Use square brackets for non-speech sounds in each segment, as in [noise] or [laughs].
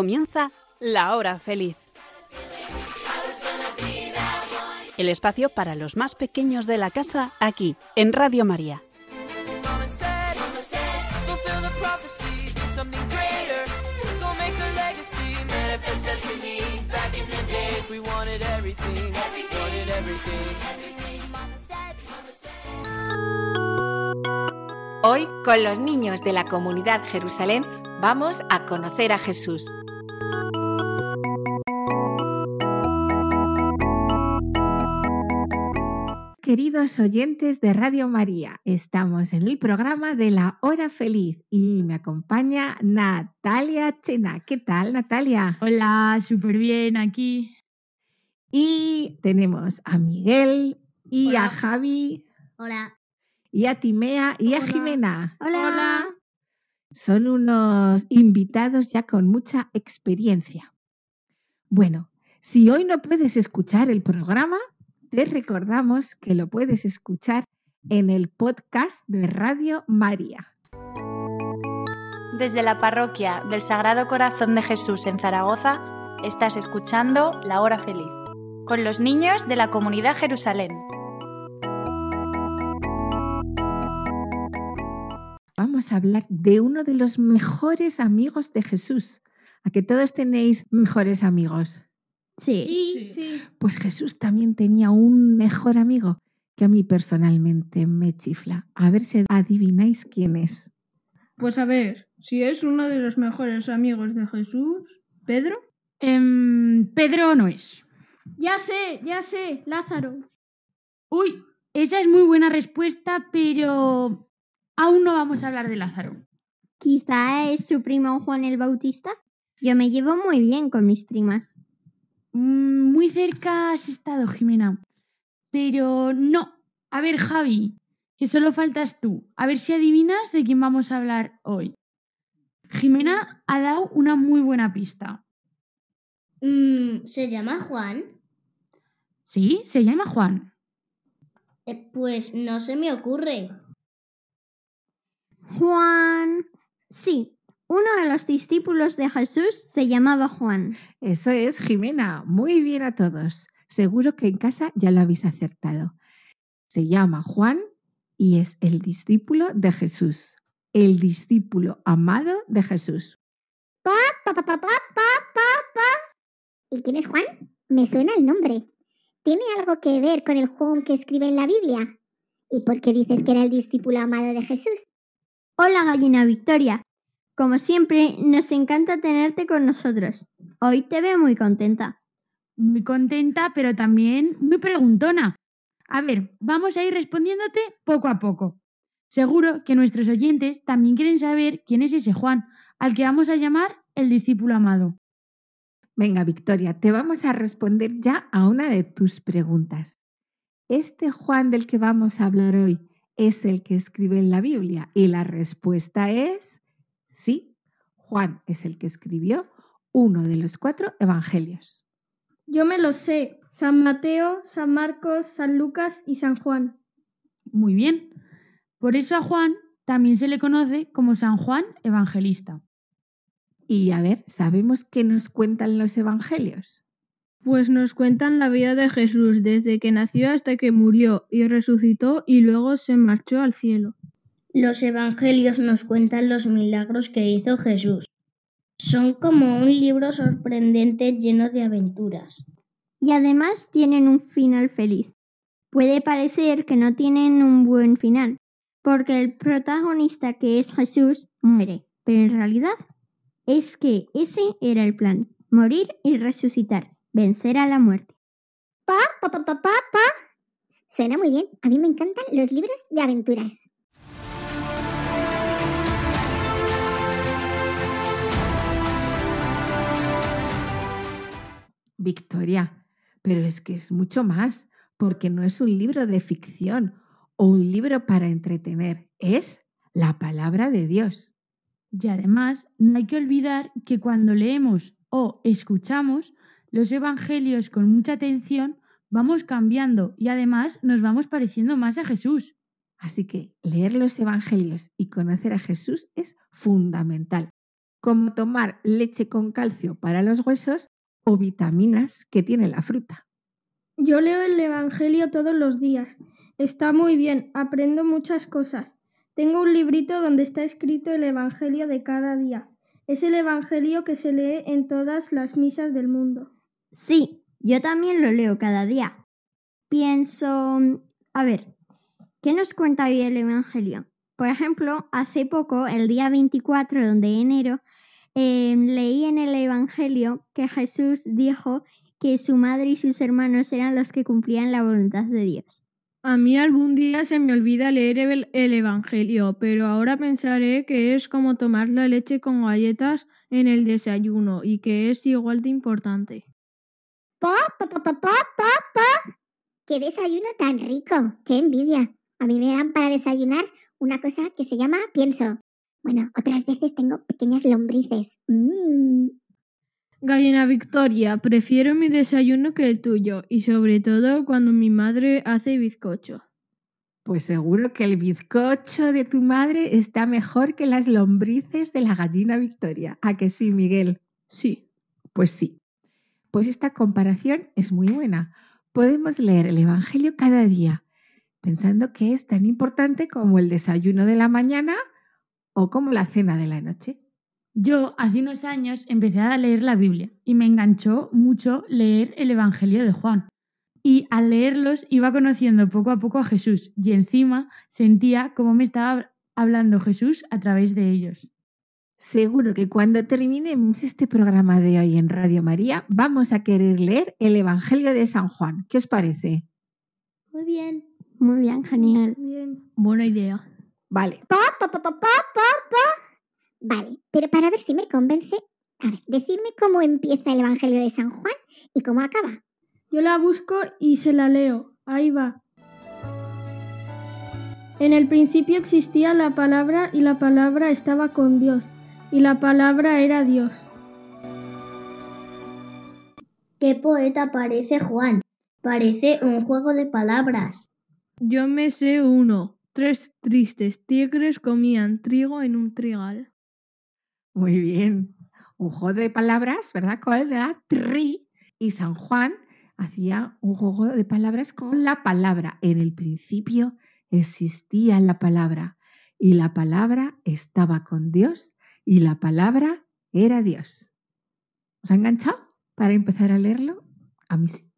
Comienza la hora feliz. El espacio para los más pequeños de la casa aquí, en Radio María. Hoy, con los niños de la comunidad Jerusalén, vamos a conocer a Jesús. Queridos oyentes de Radio María, estamos en el programa de la hora feliz y me acompaña Natalia Chena. ¿Qué tal, Natalia? Hola, súper bien aquí. Y tenemos a Miguel y Hola. a Javi Hola. y a Timea y a Hola. Jimena. Hola. Son unos invitados ya con mucha experiencia. Bueno, si hoy no puedes escuchar el programa, te recordamos que lo puedes escuchar en el podcast de Radio María. Desde la parroquia del Sagrado Corazón de Jesús en Zaragoza, estás escuchando La Hora Feliz, con los niños de la comunidad Jerusalén. Vamos a hablar de uno de los mejores amigos de Jesús. ¿A que todos tenéis mejores amigos? Sí. Sí. sí. Pues Jesús también tenía un mejor amigo que a mí personalmente me chifla. A ver si adivináis quién es. Pues a ver, si es uno de los mejores amigos de Jesús, Pedro. Em, Pedro no es. Ya sé, ya sé, Lázaro. Uy, esa es muy buena respuesta, pero aún no vamos a hablar de Lázaro. Quizá es su primo Juan el Bautista. Yo me llevo muy bien con mis primas. Mm, muy cerca has estado, Jimena. Pero no. A ver, Javi, que solo faltas tú. A ver si adivinas de quién vamos a hablar hoy. Jimena ha dado una muy buena pista. Mm, ¿Se llama Juan? Sí, se llama Juan. Eh, pues no se me ocurre. Juan. Sí, uno de los discípulos de Jesús se llamaba Juan. Eso es, Jimena. Muy bien a todos. Seguro que en casa ya lo habéis acertado. Se llama Juan y es el discípulo de Jesús. El discípulo amado de Jesús. Pa, pa, pa, pa, pa, pa, pa. ¿Y quién es Juan? Me suena el nombre. ¿Tiene algo que ver con el Juan que escribe en la Biblia? ¿Y por qué dices que era el discípulo amado de Jesús? Hola, gallina Victoria. Como siempre, nos encanta tenerte con nosotros. Hoy te veo muy contenta. Muy contenta, pero también muy preguntona. A ver, vamos a ir respondiéndote poco a poco. Seguro que nuestros oyentes también quieren saber quién es ese Juan, al que vamos a llamar el discípulo amado. Venga, Victoria, te vamos a responder ya a una de tus preguntas. ¿Este Juan del que vamos a hablar hoy es el que escribe en la Biblia? Y la respuesta es. Juan es el que escribió uno de los cuatro evangelios. Yo me lo sé. San Mateo, San Marcos, San Lucas y San Juan. Muy bien. Por eso a Juan también se le conoce como San Juan Evangelista. Y a ver, ¿sabemos qué nos cuentan los evangelios? Pues nos cuentan la vida de Jesús desde que nació hasta que murió y resucitó y luego se marchó al cielo. Los evangelios nos cuentan los milagros que hizo Jesús. Son como un libro sorprendente lleno de aventuras. Y además tienen un final feliz. Puede parecer que no tienen un buen final, porque el protagonista que es Jesús muere, pero en realidad es que ese era el plan, morir y resucitar, vencer a la muerte. Pa, pa, pa, pa, pa, pa. Suena muy bien. A mí me encantan los libros de aventuras. Victoria, pero es que es mucho más, porque no es un libro de ficción o un libro para entretener, es la palabra de Dios. Y además, no hay que olvidar que cuando leemos o escuchamos los evangelios con mucha atención, vamos cambiando y además nos vamos pareciendo más a Jesús. Así que leer los evangelios y conocer a Jesús es fundamental. como tomar leche con calcio para los huesos o vitaminas que tiene la fruta. Yo leo el Evangelio todos los días. Está muy bien, aprendo muchas cosas. Tengo un librito donde está escrito el Evangelio de cada día. Es el Evangelio que se lee en todas las misas del mundo. Sí, yo también lo leo cada día. Pienso, a ver, ¿qué nos cuenta hoy el Evangelio? Por ejemplo, hace poco, el día 24 de enero, eh, leí en el Evangelio que Jesús dijo que su madre y sus hermanos eran los que cumplían la voluntad de Dios. A mí algún día se me olvida leer el, el Evangelio, pero ahora pensaré que es como tomar la leche con galletas en el desayuno y que es igual de importante. ¡Pa, pa, pa, pa, pa, pa, pa! ¡Qué desayuno tan rico! ¡Qué envidia! A mí me dan para desayunar una cosa que se llama pienso. Bueno, otras veces tengo pequeñas lombrices. Mm. Gallina Victoria, prefiero mi desayuno que el tuyo, y sobre todo cuando mi madre hace bizcocho. Pues seguro que el bizcocho de tu madre está mejor que las lombrices de la gallina Victoria. ¿A que sí, Miguel? Sí. Pues sí. Pues esta comparación es muy buena. Podemos leer el Evangelio cada día, pensando que es tan importante como el desayuno de la mañana o como la cena de la noche. Yo hace unos años empecé a leer la Biblia y me enganchó mucho leer el Evangelio de Juan. Y al leerlos iba conociendo poco a poco a Jesús y encima sentía cómo me estaba hablando Jesús a través de ellos. Seguro que cuando terminemos este programa de hoy en Radio María vamos a querer leer el Evangelio de San Juan. ¿Qué os parece? Muy bien. Muy bien, genial. Bien. Buena idea. Vale. Pa, pa, pa, pa, pa, pa, pa. Vale, pero para ver si me convence, a ver, decidme cómo empieza el Evangelio de San Juan y cómo acaba. Yo la busco y se la leo. Ahí va. En el principio existía la palabra y la palabra estaba con Dios y la palabra era Dios. ¿Qué poeta parece Juan? Parece un juego de palabras. Yo me sé uno. Tres tristes tigres comían trigo en un trigal. Muy bien. Un juego de palabras, ¿verdad? ¿Cuál era? Tri. Y San Juan hacía un juego de palabras con la palabra. En el principio existía la palabra y la palabra estaba con Dios y la palabra era Dios. ¿Os ha enganchado para empezar a leerlo? A mí sí.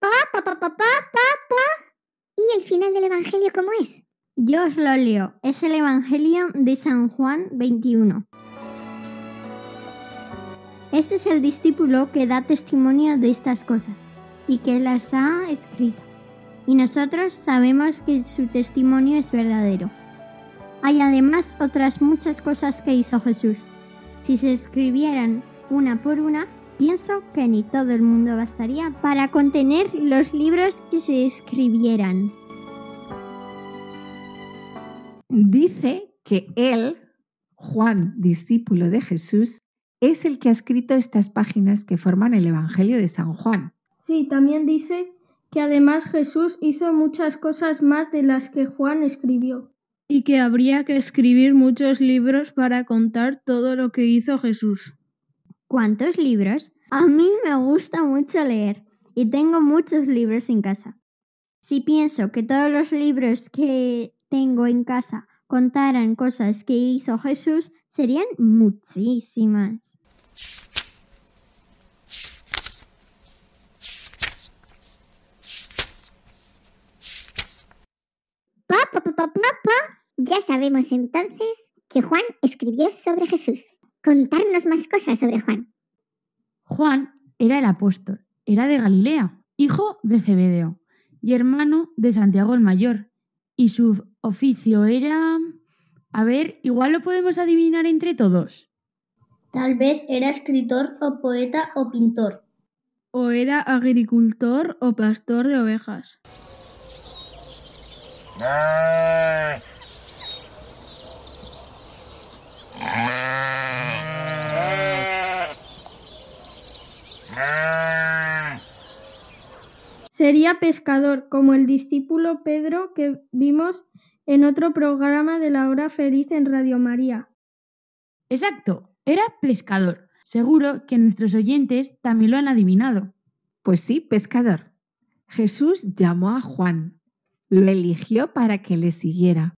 Pa, pa, pa, pa, pa, pa, pa. ¿Y el final del Evangelio cómo es? Yo os lo leo. Es el Evangelio de San Juan 21. Este es el discípulo que da testimonio de estas cosas y que las ha escrito. Y nosotros sabemos que su testimonio es verdadero. Hay además otras muchas cosas que hizo Jesús. Si se escribieran una por una, pienso que ni todo el mundo bastaría para contener los libros que se escribieran. Dice que él, Juan, discípulo de Jesús, es el que ha escrito estas páginas que forman el Evangelio de San Juan. Sí, también dice que además Jesús hizo muchas cosas más de las que Juan escribió. Y que habría que escribir muchos libros para contar todo lo que hizo Jesús. ¿Cuántos libros? A mí me gusta mucho leer y tengo muchos libros en casa. Si pienso que todos los libros que tengo en casa contaran cosas que hizo Jesús, serían muchísimas. Ya sabemos entonces que Juan escribió sobre Jesús. Contarnos más cosas sobre Juan. Juan era el apóstol, era de Galilea, hijo de Zebedeo y hermano de Santiago el Mayor. Y su oficio era... A ver, igual lo podemos adivinar entre todos. Tal vez era escritor o poeta o pintor. O era agricultor o pastor de ovejas. [laughs] Sería pescador, como el discípulo Pedro que vimos en otro programa de la hora feliz en Radio María. Exacto. Era pescador. Seguro que nuestros oyentes también lo han adivinado. Pues sí, pescador. Jesús llamó a Juan, lo eligió para que le siguiera.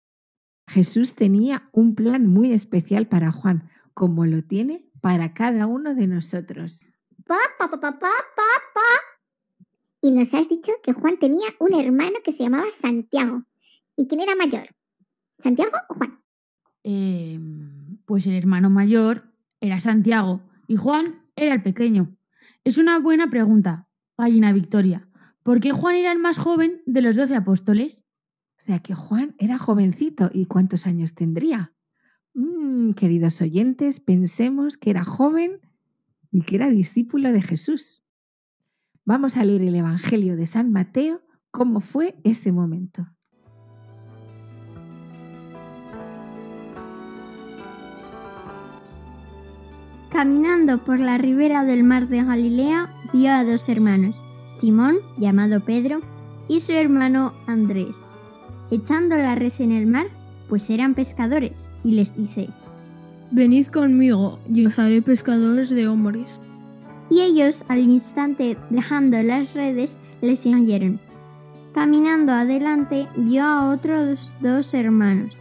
Jesús tenía un plan muy especial para Juan, como lo tiene para cada uno de nosotros. Pa, pa, pa, pa, pa, pa, pa. Y nos has dicho que Juan tenía un hermano que se llamaba Santiago. ¿Y quién era mayor? ¿Santiago o Juan? Eh, pues el hermano mayor era Santiago y Juan era el pequeño. Es una buena pregunta, Gallina Victoria. ¿Por qué Juan era el más joven de los doce apóstoles? O sea que Juan era jovencito. ¿Y cuántos años tendría? Mm, queridos oyentes, pensemos que era joven y que era discípulo de Jesús. Vamos a leer el Evangelio de San Mateo, cómo fue ese momento. Caminando por la ribera del mar de Galilea, vio a dos hermanos, Simón, llamado Pedro, y su hermano Andrés, echando la red en el mar, pues eran pescadores, y les dice, Venid conmigo, y os haré pescadores de hombres. Y ellos, al instante dejando las redes, le siguieron. Caminando adelante, vio a otros dos hermanos,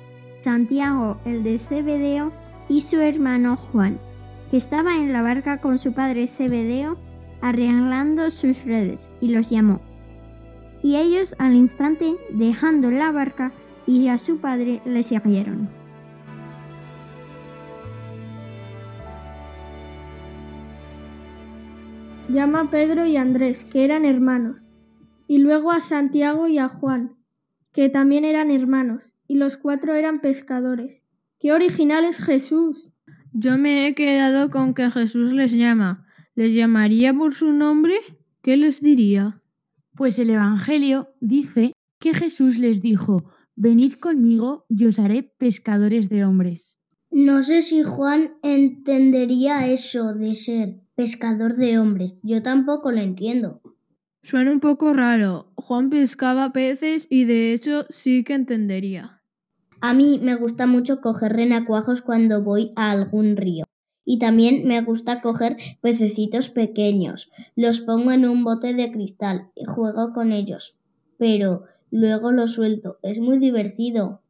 Santiago el de Zebedeo y su hermano Juan, que estaba en la barca con su padre Zebedeo arreglando sus redes, y los llamó. Y ellos al instante, dejando la barca y a su padre, le siguieron. Llama a Pedro y Andrés, que eran hermanos, y luego a Santiago y a Juan, que también eran hermanos, y los cuatro eran pescadores. ¡Qué original es Jesús! Yo me he quedado con que Jesús les llama. ¿Les llamaría por su nombre? ¿Qué les diría? Pues el Evangelio dice que Jesús les dijo, Venid conmigo y os haré pescadores de hombres. No sé si Juan entendería eso de ser pescador de hombres. Yo tampoco lo entiendo. Suena un poco raro. Juan pescaba peces y de eso sí que entendería. A mí me gusta mucho coger renacuajos cuando voy a algún río. Y también me gusta coger pececitos pequeños. Los pongo en un bote de cristal y juego con ellos. Pero luego los suelto. Es muy divertido.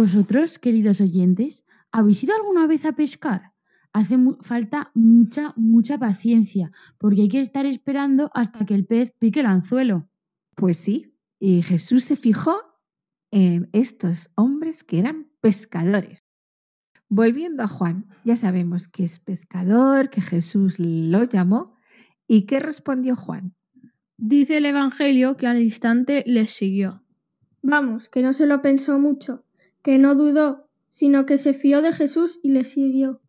Vosotros, queridos oyentes, ¿habéis ido alguna vez a pescar? Hace mu falta mucha, mucha paciencia, porque hay que estar esperando hasta que el pez pique el anzuelo. Pues sí, y Jesús se fijó en estos hombres que eran pescadores. Volviendo a Juan, ya sabemos que es pescador, que Jesús lo llamó. ¿Y qué respondió Juan? Dice el Evangelio que al instante les siguió. Vamos, que no se lo pensó mucho, que no dudó, sino que se fió de Jesús y le siguió.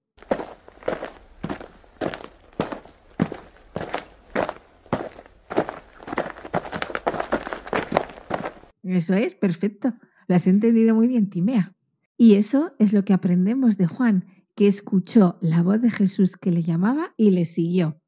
Eso es, perfecto. Lo has entendido muy bien, Timea. Y eso es lo que aprendemos de Juan, que escuchó la voz de Jesús que le llamaba y le siguió.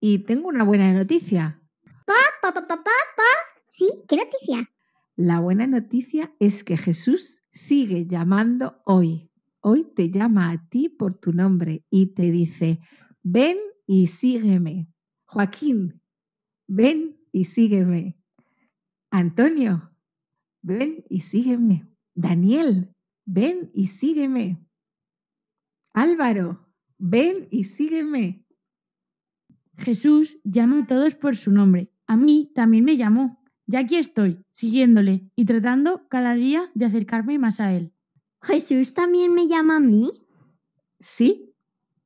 Y tengo una buena noticia. Pa, pa, pa, pa, pa, pa. Sí, ¿qué noticia? La buena noticia es que Jesús sigue llamando hoy. Hoy te llama a ti por tu nombre y te dice, ven y sígueme. Joaquín, ven y sígueme. Antonio, ven y sígueme. Daniel, ven y sígueme. Álvaro, ven y sígueme. Jesús llama a todos por su nombre. A mí también me llamó. Ya aquí estoy, siguiéndole y tratando cada día de acercarme más a Él. ¿Jesús también me llama a mí? Sí,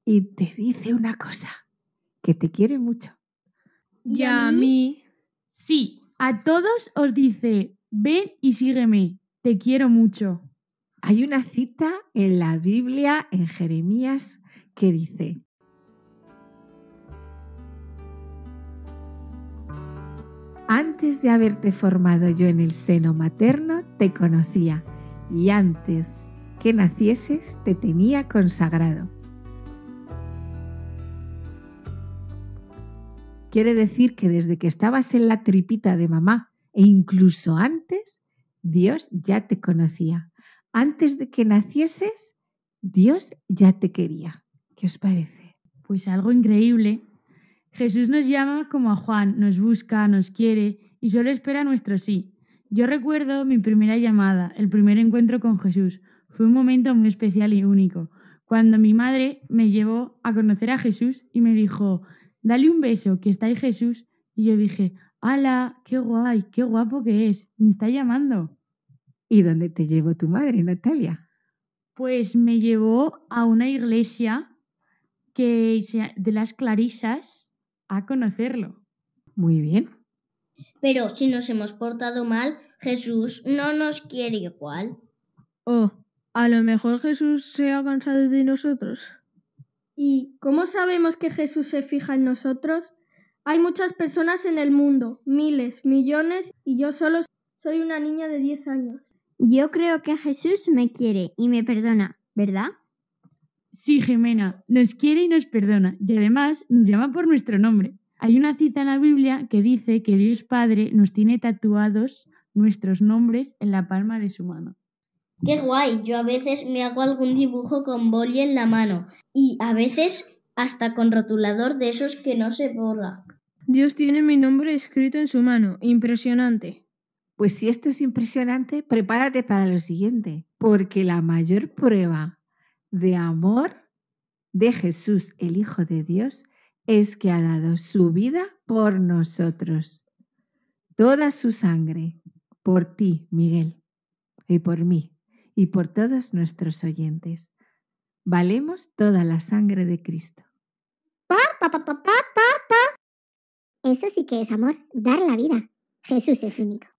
y te dice una cosa, que te quiere mucho. Y a mí. Sí, a todos os dice, ven y sígueme, te quiero mucho. Hay una cita en la Biblia, en Jeremías, que dice, Antes de haberte formado yo en el seno materno, te conocía y antes que nacieses te tenía consagrado. Quiere decir que desde que estabas en la tripita de mamá e incluso antes, Dios ya te conocía. Antes de que nacieses, Dios ya te quería. ¿Qué os parece? Pues algo increíble Jesús nos llama como a Juan, nos busca, nos quiere y solo espera nuestro sí. Yo recuerdo mi primera llamada, el primer encuentro con Jesús. Fue un momento muy especial y único, cuando mi madre me llevó a conocer a Jesús y me dijo, dale un beso, que está ahí Jesús. Y yo dije, ¡hala! ¡Qué guay! ¡Qué guapo que es! Me está llamando. ¿Y dónde te llevó tu madre, Natalia? Pues me llevó a una iglesia que de las Clarisas a conocerlo. Muy bien. Pero si nos hemos portado mal, Jesús no nos quiere igual. Oh, a lo mejor Jesús se ha cansado de nosotros. ¿Y cómo sabemos que Jesús se fija en nosotros? Hay muchas personas en el mundo, miles, millones, y yo solo soy una niña de 10 años. Yo creo que Jesús me quiere y me perdona, ¿verdad? Sí, Jimena, nos quiere y nos perdona, y además nos llama por nuestro nombre. Hay una cita en la Biblia que dice que Dios Padre nos tiene tatuados nuestros nombres en la palma de su mano. Qué guay, yo a veces me hago algún dibujo con boli en la mano y a veces hasta con rotulador de esos que no se borra. Dios tiene mi nombre escrito en su mano, impresionante. Pues si esto es impresionante, prepárate para lo siguiente, porque la mayor prueba de amor de Jesús, el Hijo de Dios, es que ha dado su vida por nosotros, toda su sangre, por ti, Miguel, y por mí y por todos nuestros oyentes. Valemos toda la sangre de Cristo. Pa, pa, pa, pa, pa, pa, Eso sí que es amor, dar la vida. Jesús es único.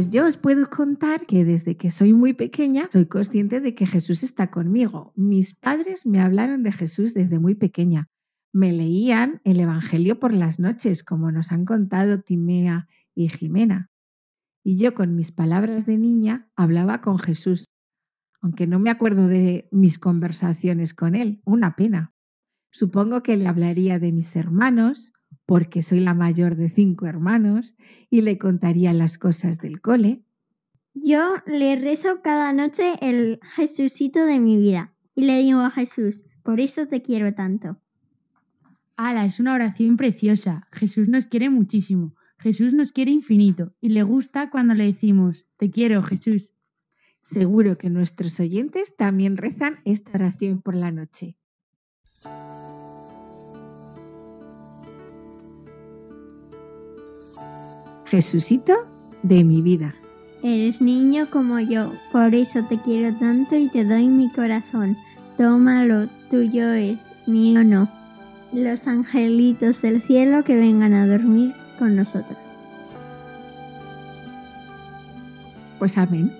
Pues yo os puedo contar que desde que soy muy pequeña soy consciente de que Jesús está conmigo. Mis padres me hablaron de Jesús desde muy pequeña. Me leían el Evangelio por las noches, como nos han contado Timea y Jimena. Y yo con mis palabras de niña hablaba con Jesús, aunque no me acuerdo de mis conversaciones con él, una pena. Supongo que le hablaría de mis hermanos porque soy la mayor de cinco hermanos y le contaría las cosas del cole. Yo le rezo cada noche el Jesucito de mi vida y le digo a Jesús, por eso te quiero tanto. ¡Hala! Es una oración preciosa. Jesús nos quiere muchísimo. Jesús nos quiere infinito y le gusta cuando le decimos, te quiero, Jesús. Seguro que nuestros oyentes también rezan esta oración por la noche. Jesucito de mi vida. Eres niño como yo, por eso te quiero tanto y te doy mi corazón. Tómalo, tuyo es, mío no. Los angelitos del cielo que vengan a dormir con nosotros. Pues amén.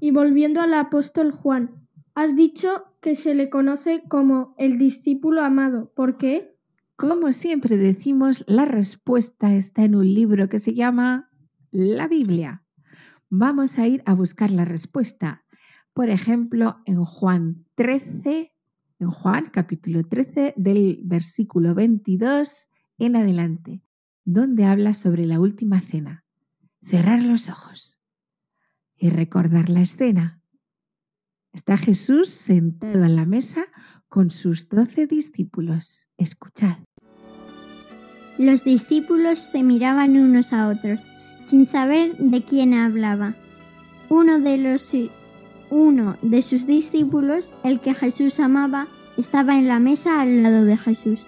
Y volviendo al apóstol Juan, has dicho que se le conoce como el discípulo amado. ¿Por qué? Como siempre decimos, la respuesta está en un libro que se llama la Biblia. Vamos a ir a buscar la respuesta. Por ejemplo, en Juan 13, en Juan capítulo 13 del versículo 22 en adelante, donde habla sobre la última cena. Cerrar los ojos y recordar la escena. Está Jesús sentado en la mesa con sus doce discípulos. Escuchad. Los discípulos se miraban unos a otros, sin saber de quién hablaba. Uno de, los, uno de sus discípulos, el que Jesús amaba, estaba en la mesa al lado de Jesús.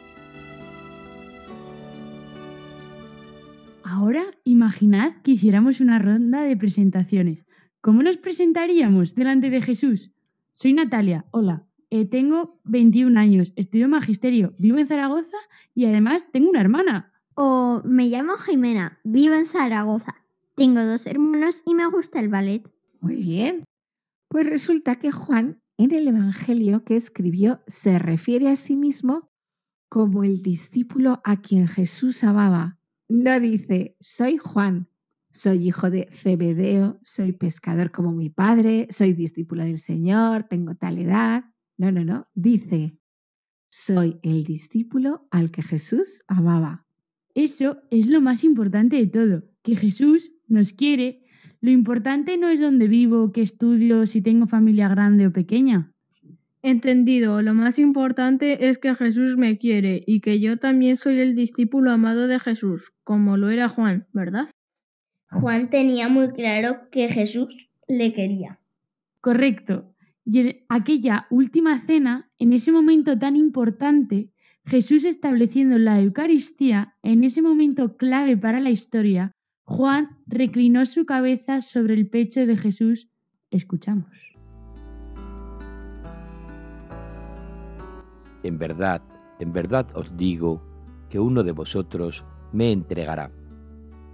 Ahora imaginad que hiciéramos una ronda de presentaciones. ¿Cómo nos presentaríamos delante de Jesús? Soy Natalia, hola. Eh, tengo 21 años, estudio magisterio, vivo en Zaragoza y además tengo una hermana. O me llamo Jimena, vivo en Zaragoza. Tengo dos hermanos y me gusta el ballet. Muy bien. Pues resulta que Juan en el Evangelio que escribió se refiere a sí mismo como el discípulo a quien Jesús amaba no dice, soy Juan, soy hijo de Zebedeo, soy pescador como mi padre, soy discípulo del Señor, tengo tal edad. No, no, no. Dice, soy el discípulo al que Jesús amaba. Eso es lo más importante de todo, que Jesús nos quiere. Lo importante no es dónde vivo, qué estudio, si tengo familia grande o pequeña. Entendido, lo más importante es que Jesús me quiere y que yo también soy el discípulo amado de Jesús, como lo era Juan, ¿verdad? Juan tenía muy claro que Jesús le quería. Correcto. Y en aquella última cena, en ese momento tan importante, Jesús estableciendo la Eucaristía, en ese momento clave para la historia, Juan reclinó su cabeza sobre el pecho de Jesús. Escuchamos. En verdad, en verdad os digo que uno de vosotros me entregará.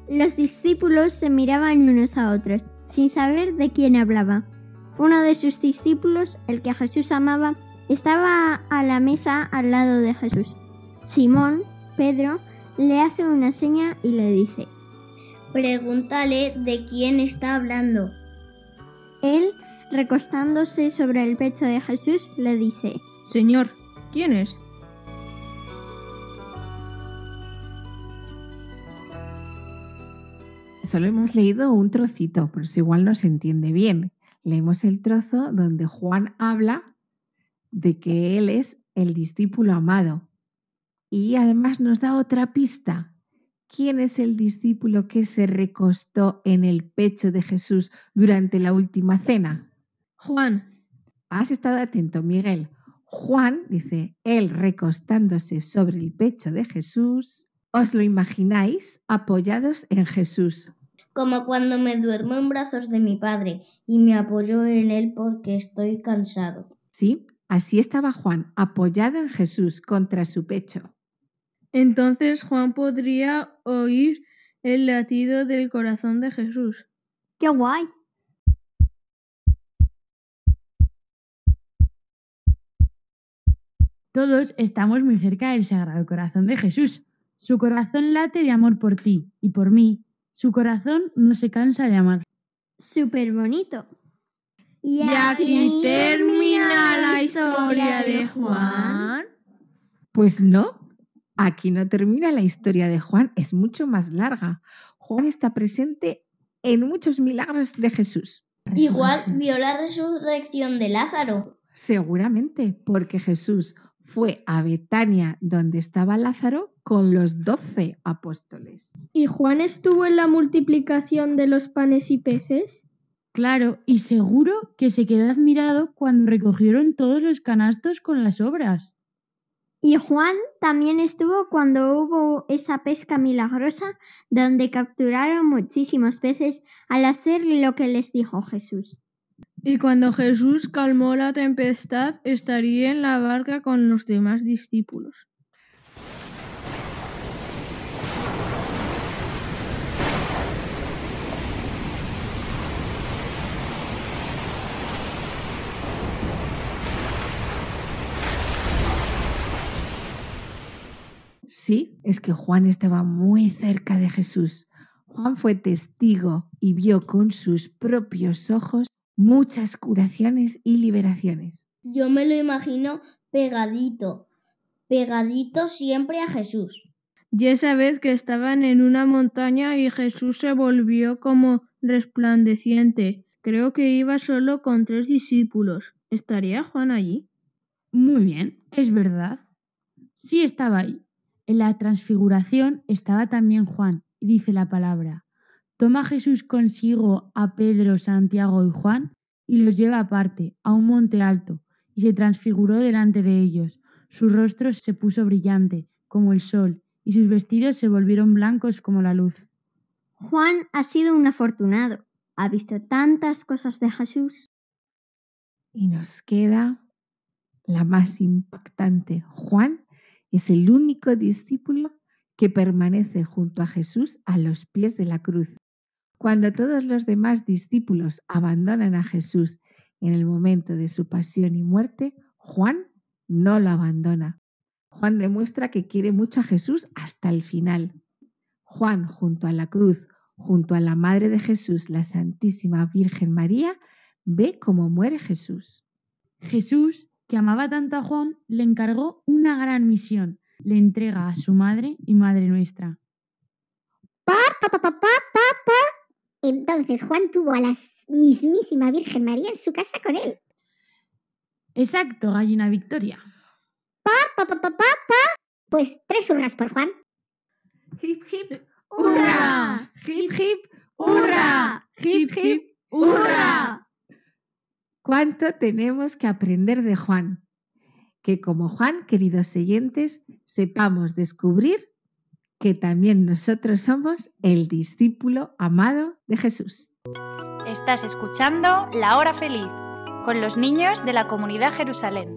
Los discípulos se miraban unos a otros, sin saber de quién hablaba. Uno de sus discípulos, el que Jesús amaba, estaba a la mesa al lado de Jesús. Simón, Pedro, le hace una seña y le dice, Pregúntale de quién está hablando. Él, recostándose sobre el pecho de Jesús, le dice, Señor, ¿Quién es? Solo hemos leído un trocito, por eso igual no se entiende bien. Leemos el trozo donde Juan habla de que él es el discípulo amado. Y además nos da otra pista. ¿Quién es el discípulo que se recostó en el pecho de Jesús durante la última cena? Juan. Has estado atento, Miguel. Juan dice, él recostándose sobre el pecho de Jesús, os lo imagináis apoyados en Jesús. Como cuando me duermo en brazos de mi padre y me apoyo en él porque estoy cansado. Sí, así estaba Juan, apoyado en Jesús contra su pecho. Entonces Juan podría oír el latido del corazón de Jesús. ¡Qué guay! Todos estamos muy cerca del Sagrado Corazón de Jesús. Su corazón late de amor por ti y por mí. Su corazón no se cansa de amar. Súper bonito. Y aquí termina la historia de Juan. Pues no, aquí no termina la historia de Juan, es mucho más larga. Juan está presente en muchos milagros de Jesús. Igual vio la resurrección de Lázaro. Seguramente, porque Jesús fue a Betania, donde estaba Lázaro, con los doce apóstoles. ¿Y Juan estuvo en la multiplicación de los panes y peces? Claro, y seguro que se quedó admirado cuando recogieron todos los canastos con las obras. Y Juan también estuvo cuando hubo esa pesca milagrosa donde capturaron muchísimos peces al hacer lo que les dijo Jesús. Y cuando Jesús calmó la tempestad, estaría en la barca con los demás discípulos. Sí, es que Juan estaba muy cerca de Jesús. Juan fue testigo y vio con sus propios ojos muchas curaciones y liberaciones. Yo me lo imagino pegadito, pegadito siempre a Jesús. Y esa vez que estaban en una montaña y Jesús se volvió como resplandeciente, Creo que iba solo con tres discípulos. ¿Estaría Juan allí? Muy bien, es verdad. Sí estaba ahí. En la transfiguración estaba también Juan, y dice la palabra. Toma Jesús consigo a Pedro, Santiago y Juan y los lleva aparte, a un monte alto, y se transfiguró delante de ellos. Su rostro se puso brillante, como el sol, y sus vestidos se volvieron blancos como la luz. Juan ha sido un afortunado. Ha visto tantas cosas de Jesús. Y nos queda la más impactante. Juan es el único discípulo que permanece junto a Jesús a los pies de la cruz. Cuando todos los demás discípulos abandonan a Jesús en el momento de su pasión y muerte, Juan no lo abandona. Juan demuestra que quiere mucho a Jesús hasta el final. Juan, junto a la cruz, junto a la Madre de Jesús, la Santísima Virgen María, ve cómo muere Jesús. Jesús, que amaba tanto a Juan, le encargó una gran misión. Le entrega a su madre y madre nuestra. Pa, pa, pa, pa, pa, pa, pa. Entonces Juan tuvo a la mismísima Virgen María en su casa con él. Exacto, gallina Victoria. Pa, pa, pa, pa, pa, pa. Pues tres hurras por Juan. Hip, hip, hurra. Hip, hip, hurra. Hip, hip, hurra. ¿Cuánto tenemos que aprender de Juan? Que como Juan, queridos oyentes, sepamos descubrir que también nosotros somos el discípulo amado de Jesús. Estás escuchando La Hora Feliz con los niños de la comunidad Jerusalén.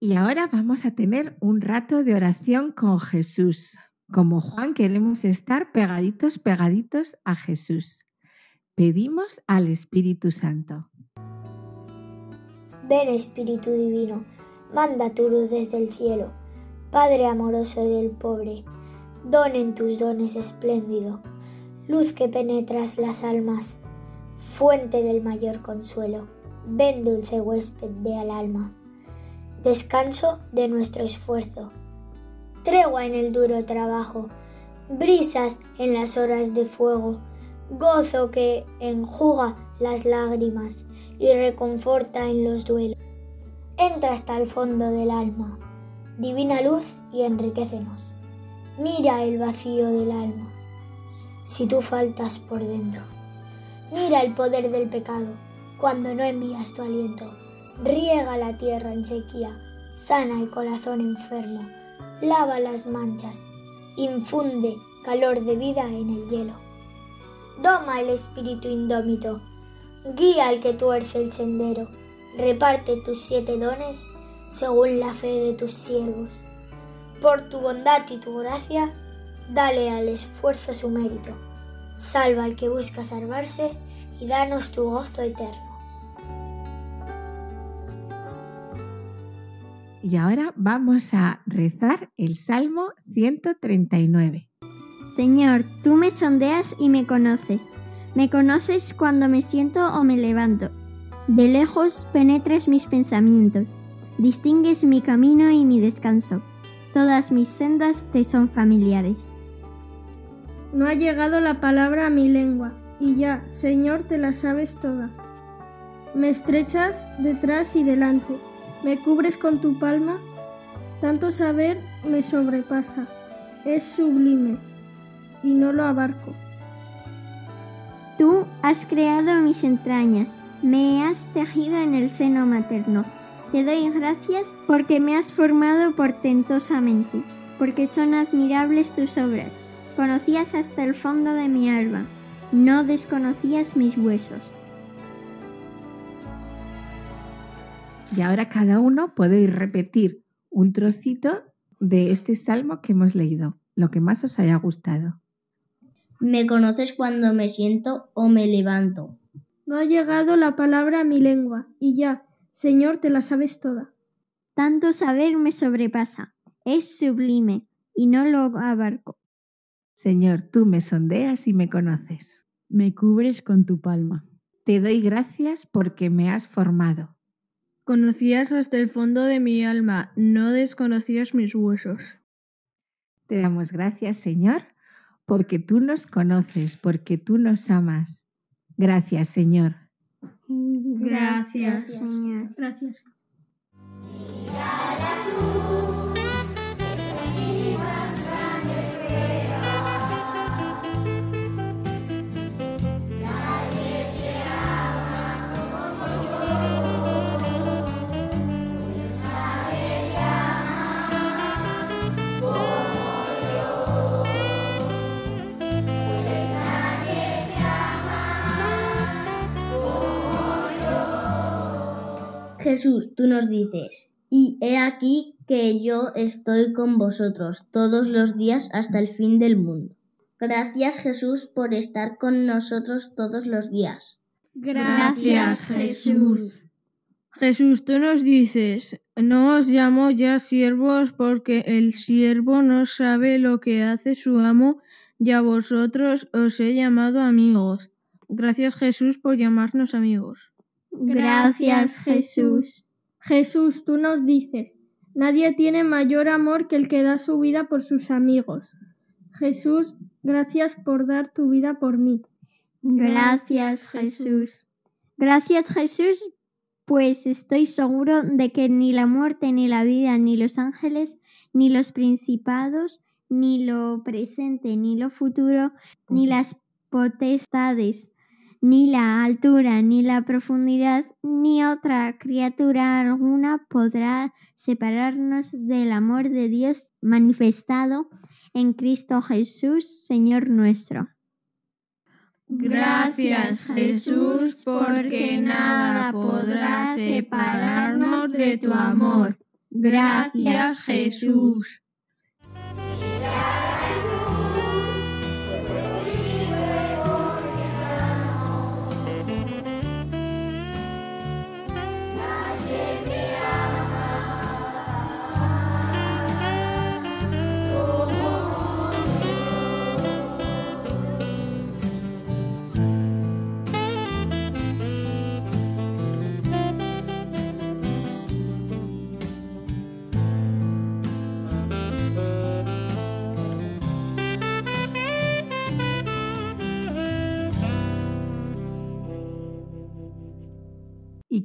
Y ahora vamos a tener un rato de oración con Jesús. Como Juan queremos estar pegaditos, pegaditos a Jesús. Pedimos al Espíritu Santo. Ven Espíritu Divino, manda tu luz desde el cielo, Padre amoroso del pobre, don en tus dones espléndido, luz que penetras las almas, fuente del mayor consuelo, ven dulce huésped de al alma, descanso de nuestro esfuerzo, tregua en el duro trabajo, brisas en las horas de fuego, gozo que enjuga las lágrimas y reconforta en los duelos. Entra hasta el fondo del alma, divina luz y enriquecenos. Mira el vacío del alma, si tú faltas por dentro. Mira el poder del pecado cuando no envías tu aliento. Riega la tierra en sequía, sana el corazón enfermo, lava las manchas, infunde calor de vida en el hielo. Doma el espíritu indómito, guía al que tuerce el sendero, reparte tus siete dones según la fe de tus siervos. Por tu bondad y tu gracia, dale al esfuerzo su mérito. Salva al que busca salvarse y danos tu gozo eterno. Y ahora vamos a rezar el Salmo 139. Señor, tú me sondeas y me conoces. Me conoces cuando me siento o me levanto. De lejos penetras mis pensamientos. Distingues mi camino y mi descanso. Todas mis sendas te son familiares. No ha llegado la palabra a mi lengua, y ya, Señor, te la sabes toda. Me estrechas detrás y delante, me cubres con tu palma, tanto saber me sobrepasa, es sublime, y no lo abarco. Tú has creado mis entrañas, me has tejido en el seno materno. Te doy gracias porque me has formado portentosamente, porque son admirables tus obras. Conocías hasta el fondo de mi alma, no desconocías mis huesos. Y ahora cada uno podéis repetir un trocito de este salmo que hemos leído, lo que más os haya gustado. Me conoces cuando me siento o me levanto. No ha llegado la palabra a mi lengua, y ya, Señor, te la sabes toda. Tanto saber me sobrepasa, es sublime, y no lo abarco. Señor, tú me sondeas y me conoces. Me cubres con tu palma. Te doy gracias porque me has formado. Conocías hasta el fondo de mi alma, no desconocías mis huesos. Te damos gracias, Señor, porque tú nos conoces, porque tú nos amas. Gracias, Señor. Gracias, Señor. Gracias. Jesús, tú nos dices, y he aquí que yo estoy con vosotros todos los días hasta el fin del mundo. Gracias Jesús por estar con nosotros todos los días. Gracias, Jesús. Jesús, tú nos dices, no os llamo ya siervos porque el siervo no sabe lo que hace su amo y a vosotros os he llamado amigos. Gracias Jesús por llamarnos amigos. Gracias, Jesús. Jesús, tú nos dices, nadie tiene mayor amor que el que da su vida por sus amigos. Jesús, gracias por dar tu vida por mí. Gracias, Jesús. Gracias, Jesús, pues estoy seguro de que ni la muerte, ni la vida, ni los ángeles, ni los principados, ni lo presente, ni lo futuro, ni las potestades, ni la altura, ni la profundidad, ni otra criatura alguna podrá separarnos del amor de Dios manifestado en Cristo Jesús, Señor nuestro. Gracias Jesús porque nada podrá separarnos de tu amor. Gracias Jesús.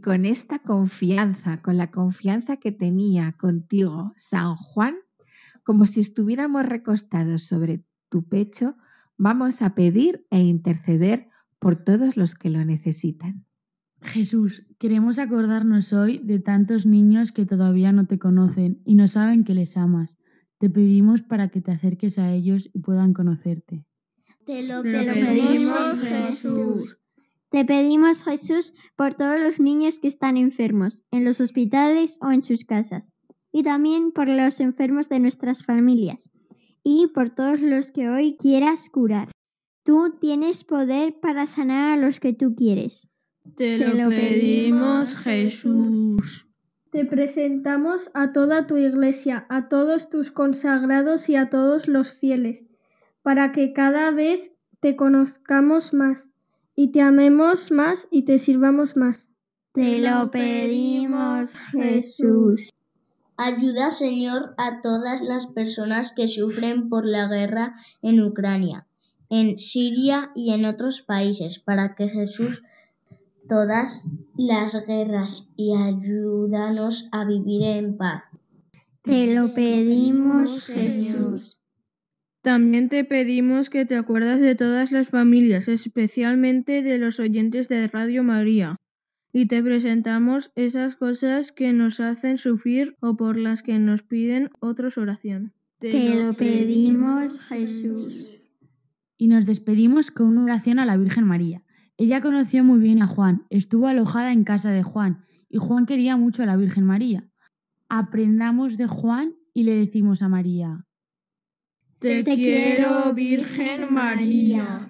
Con esta confianza, con la confianza que tenía contigo San Juan, como si estuviéramos recostados sobre tu pecho, vamos a pedir e interceder por todos los que lo necesitan. Jesús, queremos acordarnos hoy de tantos niños que todavía no te conocen y no saben que les amas. Te pedimos para que te acerques a ellos y puedan conocerte. Te lo, Te lo pedimos Jesús. Te pedimos, Jesús, por todos los niños que están enfermos, en los hospitales o en sus casas, y también por los enfermos de nuestras familias, y por todos los que hoy quieras curar. Tú tienes poder para sanar a los que tú quieres. Te lo pedimos Jesús. Te presentamos a toda tu iglesia, a todos tus consagrados y a todos los fieles, para que cada vez te conozcamos más y te amemos más y te sirvamos más. Te lo pedimos, Jesús. Ayuda, Señor, a todas las personas que sufren por la guerra en Ucrania, en Siria y en otros países, para que Jesús todas las guerras y ayúdanos a vivir en paz. Te lo pedimos, Jesús. También te pedimos que te acuerdas de todas las familias, especialmente de los oyentes de Radio María, y te presentamos esas cosas que nos hacen sufrir o por las que nos piden otros oración. Te lo pedimos, Jesús. Y nos despedimos con una oración a la Virgen María. Ella conoció muy bien a Juan, estuvo alojada en casa de Juan, y Juan quería mucho a la Virgen María. Aprendamos de Juan y le decimos a María, Te, quiero, Virgen María.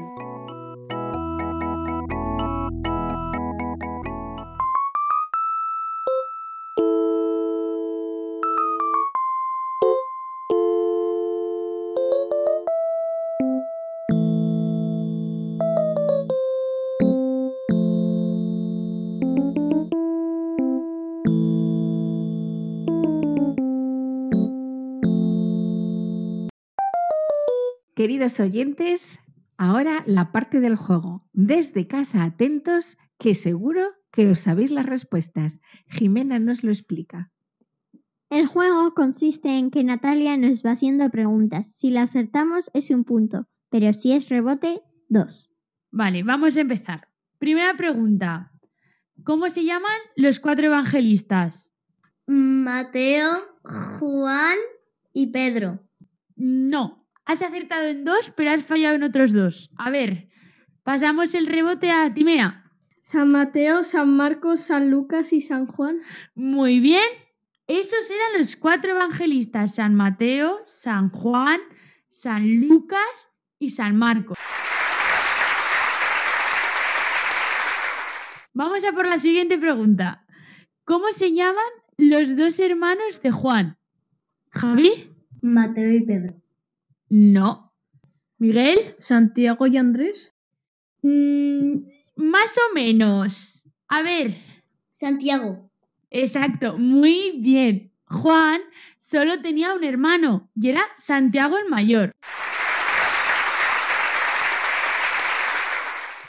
Queridos oyentes, ahora la parte del juego. Desde casa atentos, que seguro que os sabéis las respuestas. Jimena nos lo explica. El juego consiste en que Natalia nos va haciendo preguntas. Si la acertamos es un punto, pero si es rebote, dos. Vale, vamos a empezar. Primera pregunta. ¿Cómo se llaman los cuatro evangelistas? Mateo, Juan y Pedro. No, has acertado en dos, pero has fallado en otros dos. A ver, pasamos el rebote a Timea. San Mateo, San Marcos, San Lucas y San Juan. Muy bien. Esos eran los cuatro evangelistas, San Mateo, San Juan, San Lucas y San Marcos. Vamos a por la siguiente pregunta. ¿Cómo se llaman los dos hermanos de Juan? ¿Javi? Mateo y Pedro. No. ¿Miguel? Santiago y Andrés. Mm, más o menos. A ver. Santiago. Exacto, muy bien. Juan solo tenía un hermano y era Santiago el mayor.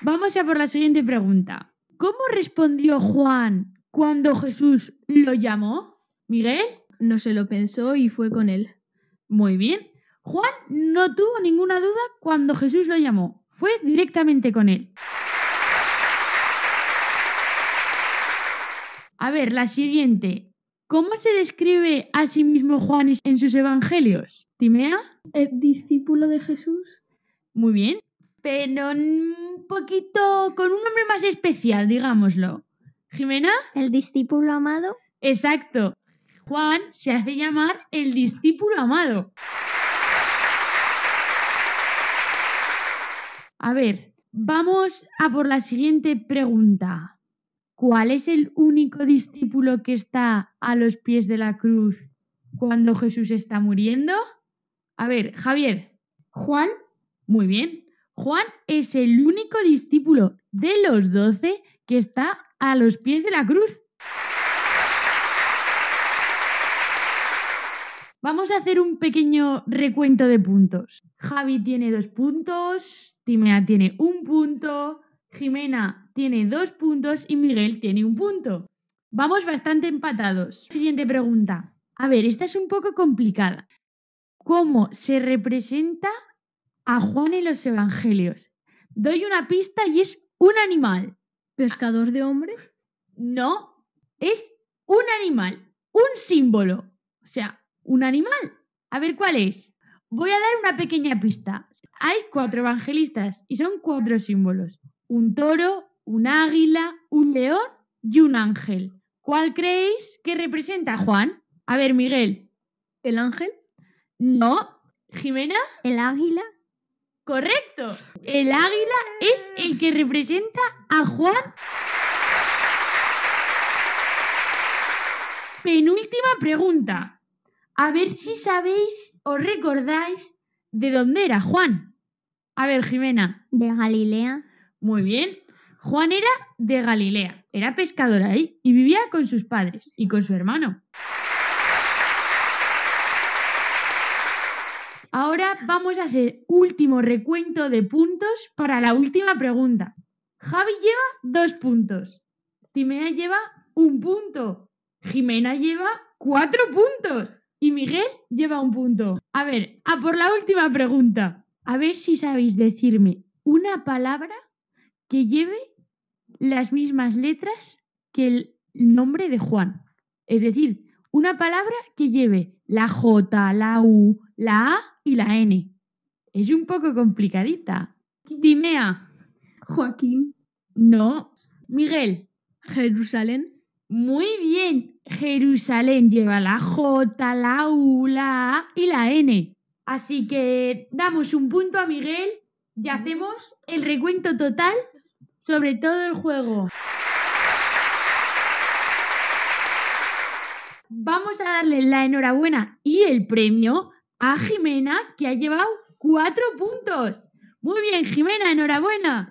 Vamos a por la siguiente pregunta. ¿Cómo respondió Juan cuando Jesús lo llamó? Miguel. No se lo pensó y fue con él. Muy bien. Juan no tuvo ninguna duda cuando Jesús lo llamó. Fue directamente con él. A ver, la siguiente. ¿Cómo se describe a sí mismo Juan en sus evangelios? ¿Timea? ¿El discípulo de Jesús? Muy bien. Pero un poquito con un nombre más especial, digámoslo. ¿Jimena? ¿El discípulo amado? Exacto. Juan se hace llamar el discípulo amado. A ver, vamos a por la siguiente pregunta. ¿Cuál es el único discípulo que está a los pies de la cruz cuando Jesús está muriendo? A ver, Javier. Juan. Muy bien. Juan es el único discípulo de los doce que está a los pies de la cruz. Vamos a hacer un pequeño recuento de puntos. Javi tiene dos puntos, Timea tiene un punto, Jimena tiene dos puntos y Miguel tiene un punto. Vamos bastante empatados. Siguiente pregunta. A ver, esta es un poco complicada. ¿Cómo se representa a Juan en los evangelios? Doy una pista y es un animal. ¿Pescador de hombres? No, es un animal, un símbolo. O sea, un animal. A ver cuál es. Voy a dar una pequeña pista. Hay cuatro evangelistas y son cuatro símbolos. Un toro, un águila, un león y un ángel. ¿Cuál creéis que representa a Juan? A ver, Miguel. ¿El ángel? No. ¿Jimena? ¿El águila? Correcto. El águila es el que representa a Juan. Penúltima pregunta. A ver si sabéis o recordáis de dónde era Juan. A ver, Jimena. ¿De Galilea? Muy bien. Juan era de Galilea. Era pescador ahí y vivía con sus padres y con su hermano. Ahora vamos a hacer último recuento de puntos para la última pregunta. Javi lleva dos puntos. Timea lleva un punto. Jimena lleva cuatro puntos. Y Miguel lleva un punto. A ver, a por la última pregunta. A ver si sabéis decirme una palabra que lleve las mismas letras que el nombre de Juan. Es decir, una palabra que lleve la J, la U, la A y la N. Es un poco complicadita. Timea. Joaquín. No. Miguel. Jerusalén. Muy bien. Jerusalén lleva la J, la U, la A y la N. Así que damos un punto a Miguel y hacemos el recuento total sobre todo el juego. Vamos a darle la enhorabuena y el premio a Jimena, que ha llevado cuatro puntos. Muy bien, Jimena, enhorabuena.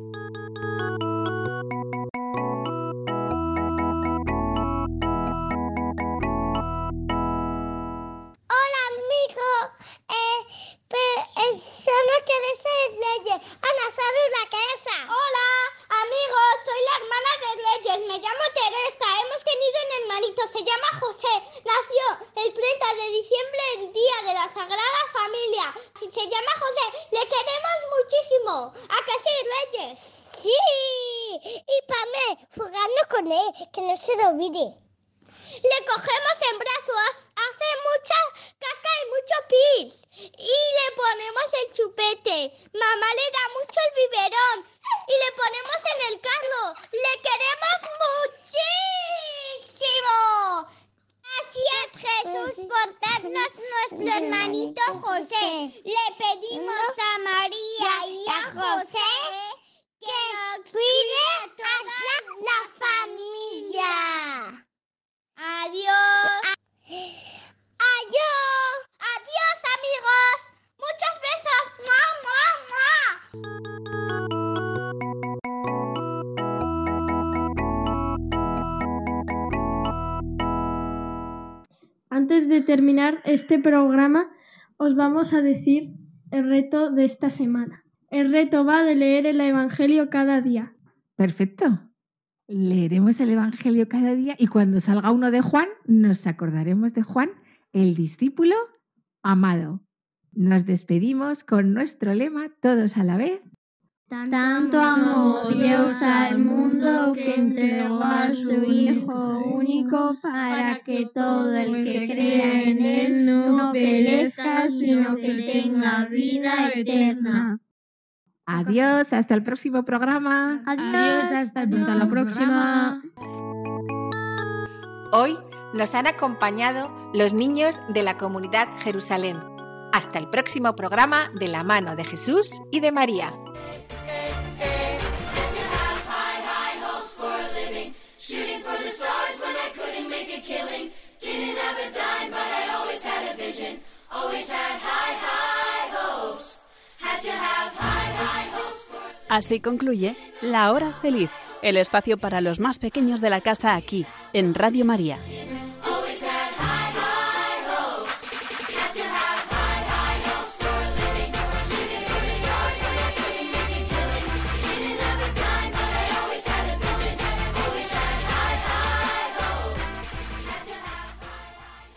Esta semana. El reto va de leer el Evangelio cada día. Perfecto. Leeremos el Evangelio cada día y cuando salga uno de Juan, nos acordaremos de Juan, el discípulo amado. Nos despedimos con nuestro lema, todos a la vez. Tanto amó Dios al mundo que entregó a su Hijo único para que todo el que crea en Él no perezca, sino que tenga vida eterna. Adiós, hasta el próximo programa. Adiós, hasta el Hasta la próxima. Hoy nos han acompañado los niños de la comunidad Jerusalén. Hasta el próximo programa de la mano de Jesús y de María. Así concluye La Hora Feliz, el espacio para los más pequeños de la casa aquí, en Radio María.